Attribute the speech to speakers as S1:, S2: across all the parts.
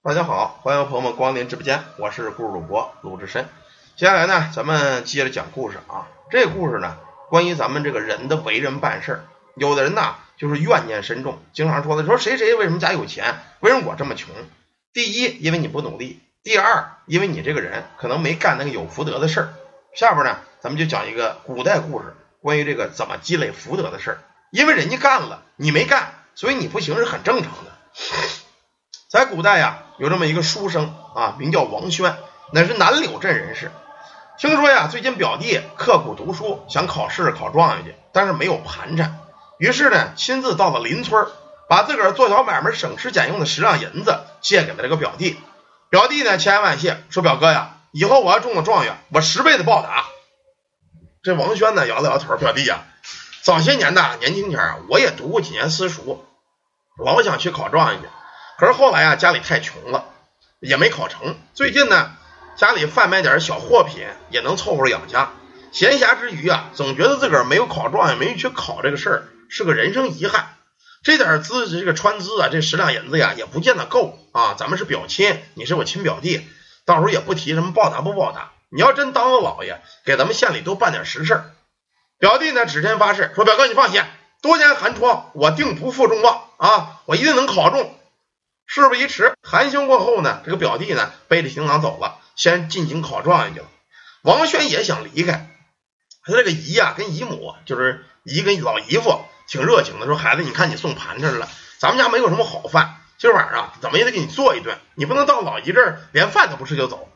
S1: 大家好，欢迎朋友们光临直播间，我是故事主播鲁智深。接下来呢，咱们接着讲故事啊。这故事呢，关于咱们这个人的为人办事儿。有的人呢，就是怨念深重，经常说的说谁谁为什么家有钱，为什么我这么穷？第一，因为你不努力；第二，因为你这个人可能没干那个有福德的事儿。下边呢，咱们就讲一个古代故事，关于这个怎么积累福德的事儿。因为人家干了，你没干，所以你不行是很正常的。在古代呀，有这么一个书生啊，名叫王轩，乃是南柳镇人士。听说呀，最近表弟刻苦读书，想考试考状元去，但是没有盘缠，于是呢，亲自到了邻村，把自个儿做小买卖省吃俭用的十两银子借给了这个表弟。表弟呢，千恩万谢，说表哥呀，以后我要中了状元，我十倍的报答。这王轩呢，摇了摇头，表弟呀，早些年呢，年轻前，我也读过几年私塾，老想去考状元去。可是后来啊，家里太穷了，也没考成。最近呢，家里贩卖点小货品，也能凑合养家。闲暇之余啊，总觉得自个儿没有考状元，没去考这个事儿，是个人生遗憾。这点资这个川资啊，这十两银子呀，也不见得够啊。咱们是表亲，你是我亲表弟，到时候也不提什么报答不报答。你要真当了老爷，给咱们县里多办点实事儿。表弟呢，指天发誓说：“表哥，你放心，多年寒窗，我定不负众望啊，我一定能考中。”事不宜迟，寒暄过后呢，这个表弟呢背着行囊走了，先进京考状元去了。王轩也想离开，他这个姨呀跟姨母，就是姨跟老姨夫，挺热情的，说孩子，你看你送盘缠了，咱们家没有什么好饭，今晚上怎么也得给你做一顿，你不能到老姨这儿连饭都不吃就走。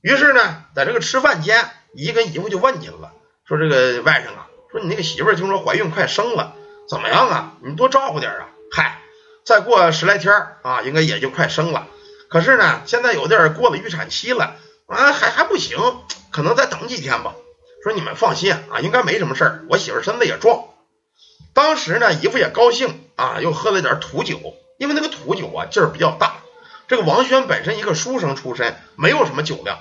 S1: 于是呢，在这个吃饭间，姨跟姨夫就问起来了，说这个外甥啊，说你那个媳妇听说怀孕快生了，怎么样啊？你多照顾点啊。嗨。再过十来天啊，应该也就快生了。可是呢，现在有点过了预产期了啊，还还不行，可能再等几天吧。说你们放心啊，应该没什么事儿。我媳妇身子也壮。当时呢，姨夫也高兴啊，又喝了点土酒，因为那个土酒啊劲儿比较大。这个王轩本身一个书生出身，没有什么酒量，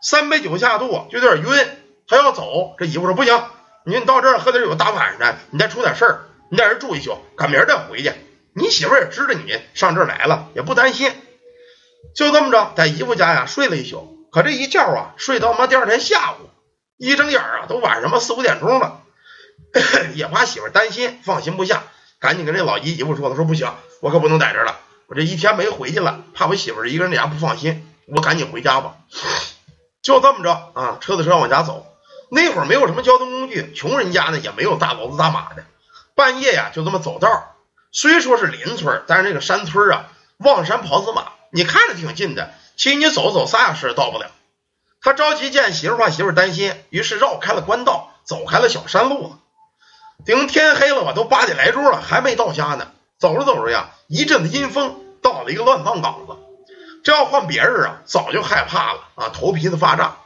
S1: 三杯酒下肚就有点晕，他要走。这姨夫说不行，你到这儿喝点酒，大晚上的，你再出点事儿，你在这住一宿，赶明儿再回去。你媳妇也知道你上这儿来了，也不担心，就这么着在姨夫家呀睡了一宿。可这一觉啊，睡到妈第二天下午，一睁眼啊，都晚上妈四五点钟了，也怕媳妇担心，放心不下，赶紧跟这老姨姨夫说：“他说不行，我可不能在这儿了，我这一天没回去了，怕我媳妇一个人在家不放心，我赶紧回家吧。”就这么着啊，车子车往家走。那会儿没有什么交通工具，穷人家呢也没有大骡子大马的，半夜呀就这么走道。虽说是邻村，但是那个山村啊，望山跑死马，你看着挺近的，其实你走走仨小时到不了。他着急见媳妇，怕媳妇担心，于是绕开了官道，走开了小山路了。等天黑了吧，都八点来钟了，还没到家呢。走着走着呀，一阵子阴风，到了一个乱葬岗子。这要换别人啊，早就害怕了啊，头皮子发胀。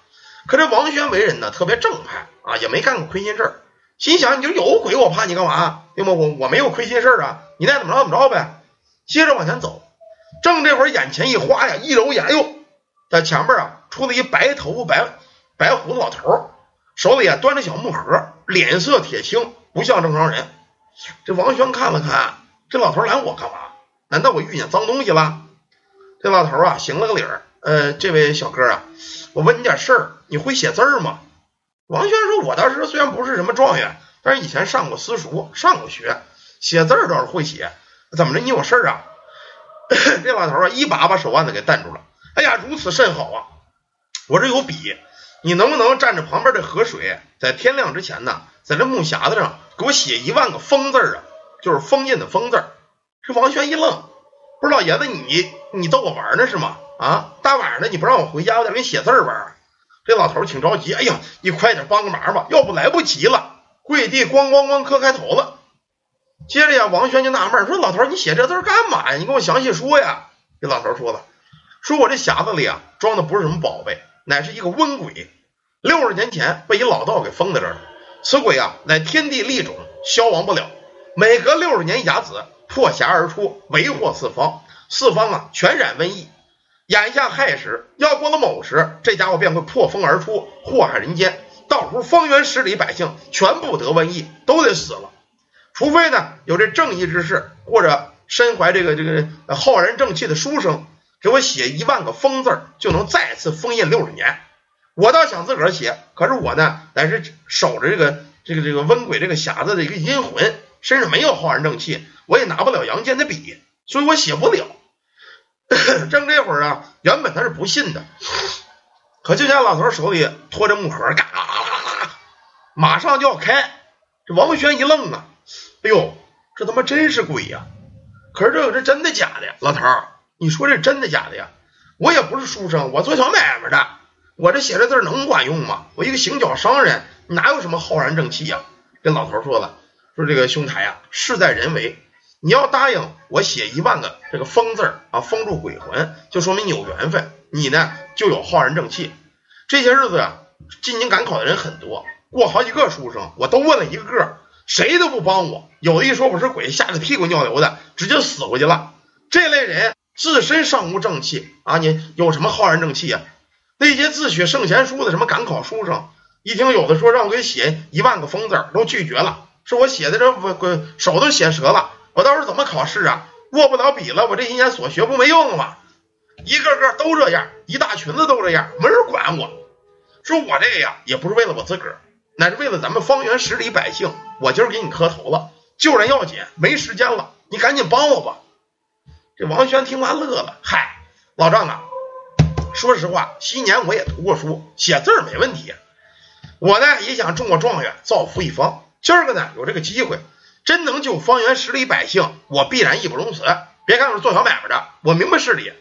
S1: 可这王轩为人呢，特别正派啊，也没干过亏心事儿。心想，你就有鬼，我怕你干嘛？对吗？我我没有亏心事儿啊，你爱怎么着怎么着呗。接着往前走，正这会儿眼前一花呀，一揉眼，哟，在前面啊出了一白头发、白白胡子老头，手里啊端着小木盒，脸色铁青，不像正常人。这王轩看了看，这老头拦我干嘛？难道我遇见脏东西了？这老头啊行了个礼儿，呃，这位小哥啊，我问你点事儿，你会写字儿吗？王轩说：“我当时虽然不是什么状元，但是以前上过私塾，上过学，写字倒是会写。怎么着？你有事儿啊？” 这老头啊，一把把手腕子给弹住了。哎呀，如此甚好啊！我这有笔，你能不能蘸着旁边的河水，在天亮之前呢，在这木匣子上给我写一万个封字啊？就是封印的封字。这王轩一愣，不是老爷子，你你逗我玩呢是吗？啊，大晚上的你不让我回家，我在这写字玩。这老头挺着急，哎呀，你快点帮个忙吧，要不来不及了。跪地咣咣咣磕开头了。接着呀，王轩就纳闷说：“老头，你写这字干嘛呀？你跟我详细说呀。”这老头说了：“说我这匣子里啊，装的不是什么宝贝，乃是一个瘟鬼。六十年前被一老道给封在这儿了。此鬼啊，乃天地利种，消亡不了。每隔六十年，甲子破匣而出，为祸四方，四方啊全染瘟疫。”眼下亥时，要过了卯时，这家伙便会破风而出，祸害人间。到时候方圆十里百姓全部得瘟疫，都得死了。除非呢有这正义之士，或者身怀这个这个浩然正气的书生，给我写一万个封字就能再次封印六十年。我倒想自个儿写，可是我呢，乃是守着这个这个这个温鬼这个匣子的一个阴魂，身上没有浩然正气，我也拿不了杨坚的笔，所以我写不了。正这会儿啊，原本他是不信的，可就见老头手里托着木盒，嘎啦啦啦，马上就要开。这王轩一愣啊，哎呦，这他妈真是鬼呀！可是这这真的假的？老头，你说这真的假的呀？我也不是书生，我做小买卖的，我这写的字能管用吗？我一个行脚商人，哪有什么浩然正气呀？这老头说了，说这个兄台呀，事在人为。你要答应我写一万个这个封字啊，封住鬼魂，就说明你有缘分，你呢就有浩然正气。这些日子啊，进京赶考的人很多，过好几个书生，我都问了一个个，谁都不帮我。有的一说我是鬼，吓得屁滚尿流的，直接死回去了。这类人自身尚无正气啊，你有什么浩然正气啊？那些自诩圣贤书的什么赶考书生，一听有的说让我给写一万个封字，都拒绝了，说我写的这鬼手都写折了。我到时候怎么考试啊？握不了笔了，我这一年所学不没用了吗？一个个都这样，一大群子都这样，没人管我。说我这个呀，也不是为了我自个儿，乃是为了咱们方圆十里百姓。我今儿给你磕头了，救人要紧，没时间了，你赶紧帮我吧。这王轩听完乐了，嗨，老丈啊，说实话，昔年我也读过书，写字没问题。我呢也想中个状元，造福一方。今儿个呢有这个机会。真能救方圆十里百姓，我必然义不容辞。别看我是做小买卖的，我明白事理。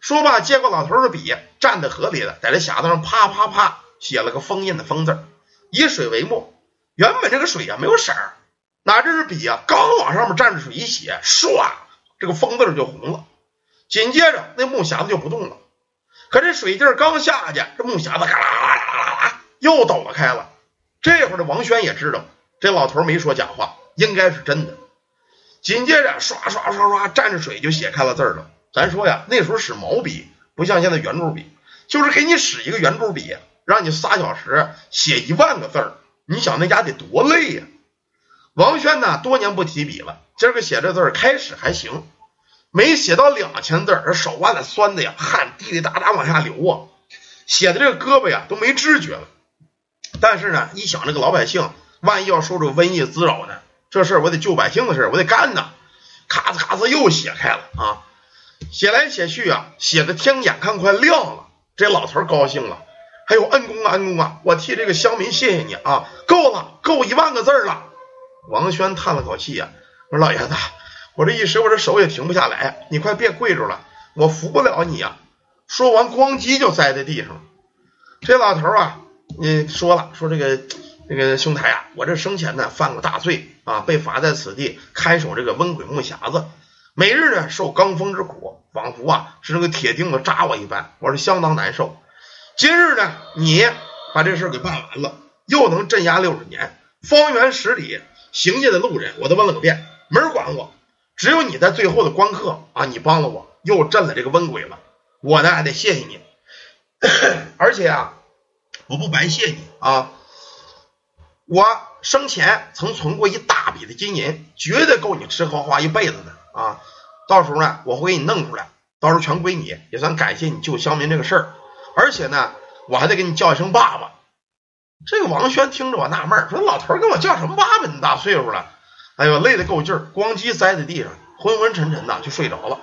S1: 说罢，接过老头的笔，站在河里了，在这匣子上啪啪啪写了个封印的封字，以水为墨。原本这个水啊没有色儿，哪知是笔啊刚往上面蘸着水一写，唰，这个封字就红了。紧接着那木匣子就不动了。可这水劲刚下去，这木匣子嘎啦啦啦啦又抖了开了。这会儿的王轩也知道，这老头没说假话。应该是真的。紧接着，刷刷刷刷，蘸着水就写开了字了。咱说呀，那时候使毛笔，不像现在圆珠笔，就是给你使一个圆珠笔，让你仨小时写一万个字儿。你想那家得多累呀！王轩呢，多年不提笔了，今儿个写这字儿开始还行，没写到两千字，这手腕子酸的呀，汗滴滴答答往下流啊，写的这个胳膊呀都没知觉了。但是呢，一想这个老百姓，万一要受这瘟疫滋扰呢？这事儿我得救百姓的事儿，我得干呐！咔嚓咔嚓又写开了啊，写来写去啊，写的天眼看快亮了。这老头高兴了，还有恩公啊恩公啊，我替这个乡民谢谢你啊，够了，够一万个字了。王轩叹了口气呀，我说老爷子，我这一时我这手也停不下来，你快别跪着了，我扶不了你呀。说完，咣叽就栽在地上。这老头啊，你说了，说这个。那个兄台啊，我这生前呢犯过大罪啊，被罚在此地看守这个温鬼木匣子，每日呢受罡风之苦，仿佛啊是那个铁钉子扎我一般，我是相当难受。今日呢，你把这事给办完了，又能镇压六十年，方圆十里行进的路人我都问了个遍，没人管我，只有你在最后的关刻啊，你帮了我，又镇了这个温鬼了，我呢还得谢谢你，而且啊，我不白谢你啊。我生前曾存过一大笔的金银，绝对够你吃喝花一辈子的啊！到时候呢，我会给你弄出来，到时候全归你，也算感谢你救乡民这个事儿。而且呢，我还得给你叫一声爸爸。这个王轩听着我纳闷，说老头跟我叫什么爸爸？你大岁数了，哎呦，累得够劲儿，咣叽栽在地上，昏昏沉沉的就睡着了。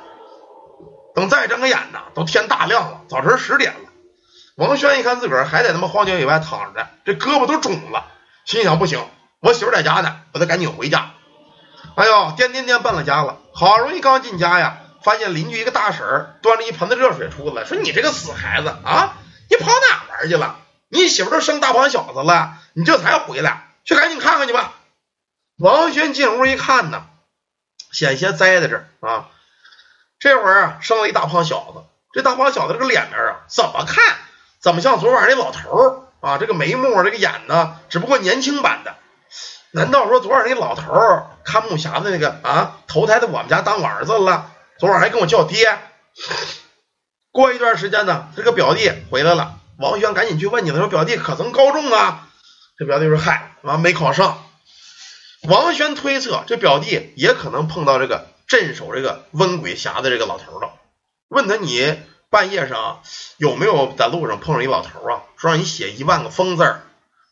S1: 等再睁开眼呢，都天大亮了，早晨十点了。王轩一看自个儿还在他妈荒郊野外躺着，这胳膊都肿了。心想不行，我媳妇在家呢，我得赶紧回家。哎呦，颠颠颠奔了家了。好容易刚进家呀，发现邻居一个大婶端着一盆子热水出来，说：“你这个死孩子啊，你跑哪玩去了？你媳妇都生大胖小子了，你这才回来，去赶紧看看去吧。”王轩进屋一看呢，险些栽在这啊。这会儿啊，生了一大胖小子，这大胖小子这个脸面啊，怎么看怎么像昨晚那老头儿。啊，这个眉目，这个眼呢，只不过年轻版的。难道说昨晚那老头看木匣子那个啊，投胎在我们家当我儿子了？昨晚还跟我叫爹。过一段时间呢，这个表弟回来了，王轩赶紧去问你，他说表弟可曾高中啊？这表弟说嗨，完没考上。王轩推测这表弟也可能碰到这个镇守这个温鬼匣子这个老头了。问他你半夜上有没有在路上碰上一老头啊？说让你写一万个疯字儿。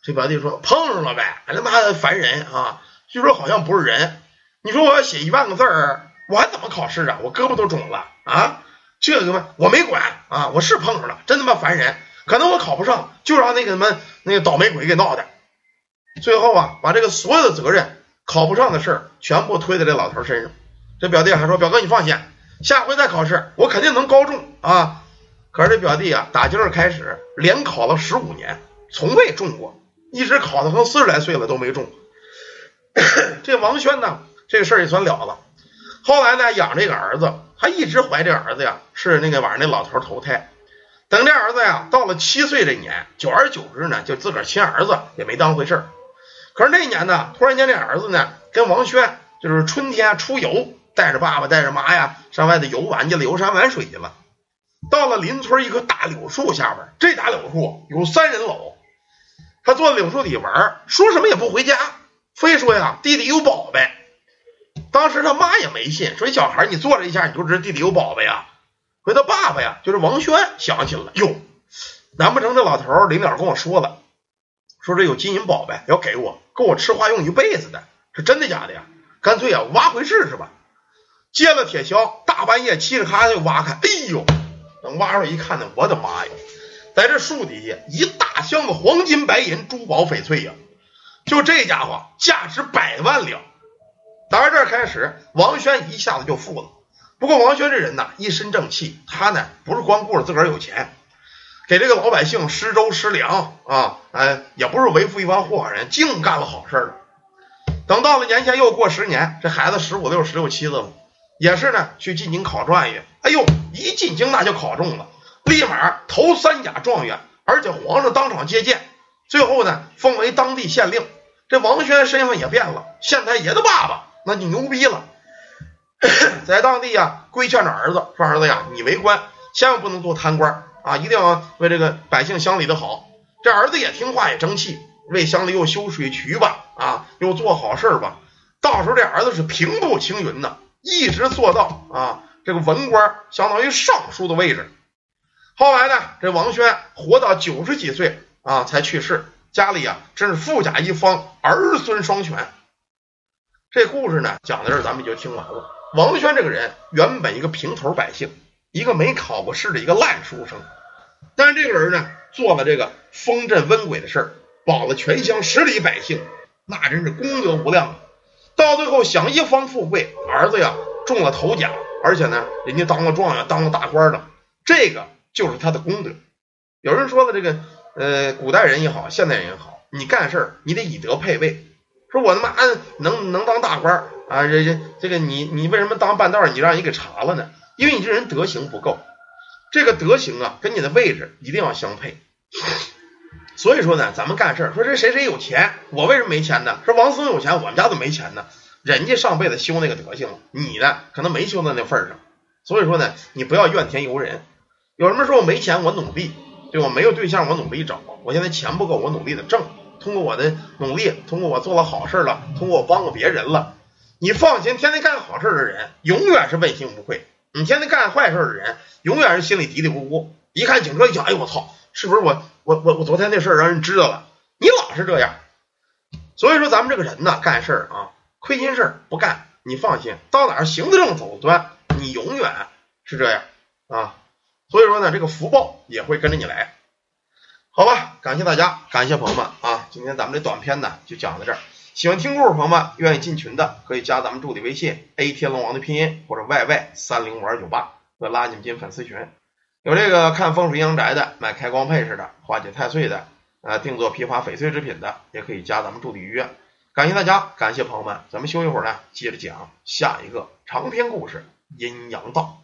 S1: 这表弟说碰上了呗，他妈的烦人啊！据说好像不是人。你说我要写一万个字儿，我还怎么考试啊？我胳膊都肿了啊！这个嘛，我没管啊，我是碰上了，真他妈烦人。可能我考不上，就让那个什么那个倒霉鬼给闹的。最后啊，把这个所有的责任，考不上的事儿全部推在这老头身上。这表弟还说：“表哥，你放心，下回再考试，我肯定能高中啊。”可是这表弟啊，打今儿开始连考了十五年，从未中过，一直考到成四十来岁了都没中。这王轩呢，这个事儿也算了了。后来呢，养这个儿子，他一直怀这儿子呀，是那个晚上那老头投胎。等这儿子呀到了七岁这年，久而久之呢，就自个儿亲儿子也没当回事儿。可是那年呢，突然间这儿子呢跟王轩就是春天出游，带着爸爸带着妈呀上外头游玩去了，游山玩水去了。到了邻村一棵大柳树下边，这大柳树有三人楼，他坐在柳树底玩，说什么也不回家，非说呀地里有宝贝。当时他妈也没信，说小孩你坐着一下你就知道地里有宝贝呀。回他爸爸呀，就是王轩想起了，哟，难不成这老头临了跟我说了，说这有金银宝贝要给我，够我吃花用一辈子的，是真的假的呀？干脆啊挖回试试吧。接了铁锹，大半夜嘁哩咔就挖开，哎呦，等挖出来一看呢，我的妈呀，在这树底下一大箱子黄金白银、珠宝翡翠呀，就这家伙价值百万两。打这开始，王轩一下子就富了。不过王轩这人呐，一身正气，他呢不是光顾着自个儿有钱，给这个老百姓施粥施粮啊，哎，也不是为富一方祸害人，净干了好事了。等到了年前又过十年，这孩子十五六、十六七了，也是呢去进京考状元。哎呦，一进京那就考中了，立马头三甲状元，而且皇上当场接见，最后呢封为当地县令。这王轩身份也变了，县太爷的爸爸，那就牛逼了。在当地呀，规劝着儿子说：“儿子呀，你为官千万不能做贪官啊，一定要为这个百姓乡里的好。”这儿子也听话，也争气，为乡里又修水渠吧，啊，又做好事吧。到时候这儿子是平步青云呢，一直做到啊这个文官，相当于尚书的位置。后来呢，这王轩活到九十几岁啊才去世，家里啊真是富甲一方，儿孙双全。这故事呢讲到这儿，咱们就听完了。王轩这个人原本一个平头百姓，一个没考过试的一个烂书生，但是这个人呢，做了这个封镇温鬼的事儿，保了全乡十里百姓，那真是功德无量啊。到最后享一方富贵，儿子呀中了头奖，而且呢，人家当了状元，当了大官了，这个就是他的功德。有人说了，这个呃，古代人也好，现代人也好，你干事儿你得以德配位，说我他妈能能当大官。啊，这这这个你你为什么当半道你让人给查了呢？因为你这人德行不够，这个德行啊跟你的位置一定要相配。所以说呢，咱们干事儿说这谁谁有钱，我为什么没钱呢？说王思聪有钱，我们家怎么没钱呢？人家上辈子修那个德行了，你呢可能没修到那份上。所以说呢，你不要怨天尤人。有什么说我没钱，我努力，对我没有对象，我努力找。我现在钱不够，我努力的挣。通过我的努力，通过我做了好事了，通过我帮过别人了。你放心，天天干好事的人永远是问心无愧；你天天干坏事的人，永远是心里嘀嘀咕咕。一看警车一想，哎呦我操，是不是我我我我昨天那事儿让人知道了？你老是这样，所以说咱们这个人呢，干事儿啊，亏心事儿不干。你放心，到哪儿行得正走端，你永远是这样啊。所以说呢，这个福报也会跟着你来。好吧，感谢大家，感谢朋友们啊，今天咱们这短片呢就讲到这儿。喜欢听故事朋友们，愿意进群的可以加咱们助理微信 a 天龙王的拼音或者 yy 三零五二九八，我拉你们进粉丝群。有这个看风水阳宅的，买开光配饰的，化解太岁的，呃，定做批发翡翠制品的，也可以加咱们助理预约。感谢大家，感谢朋友们，咱们休息会儿呢，接着讲下一个长篇故事《阴阳道》。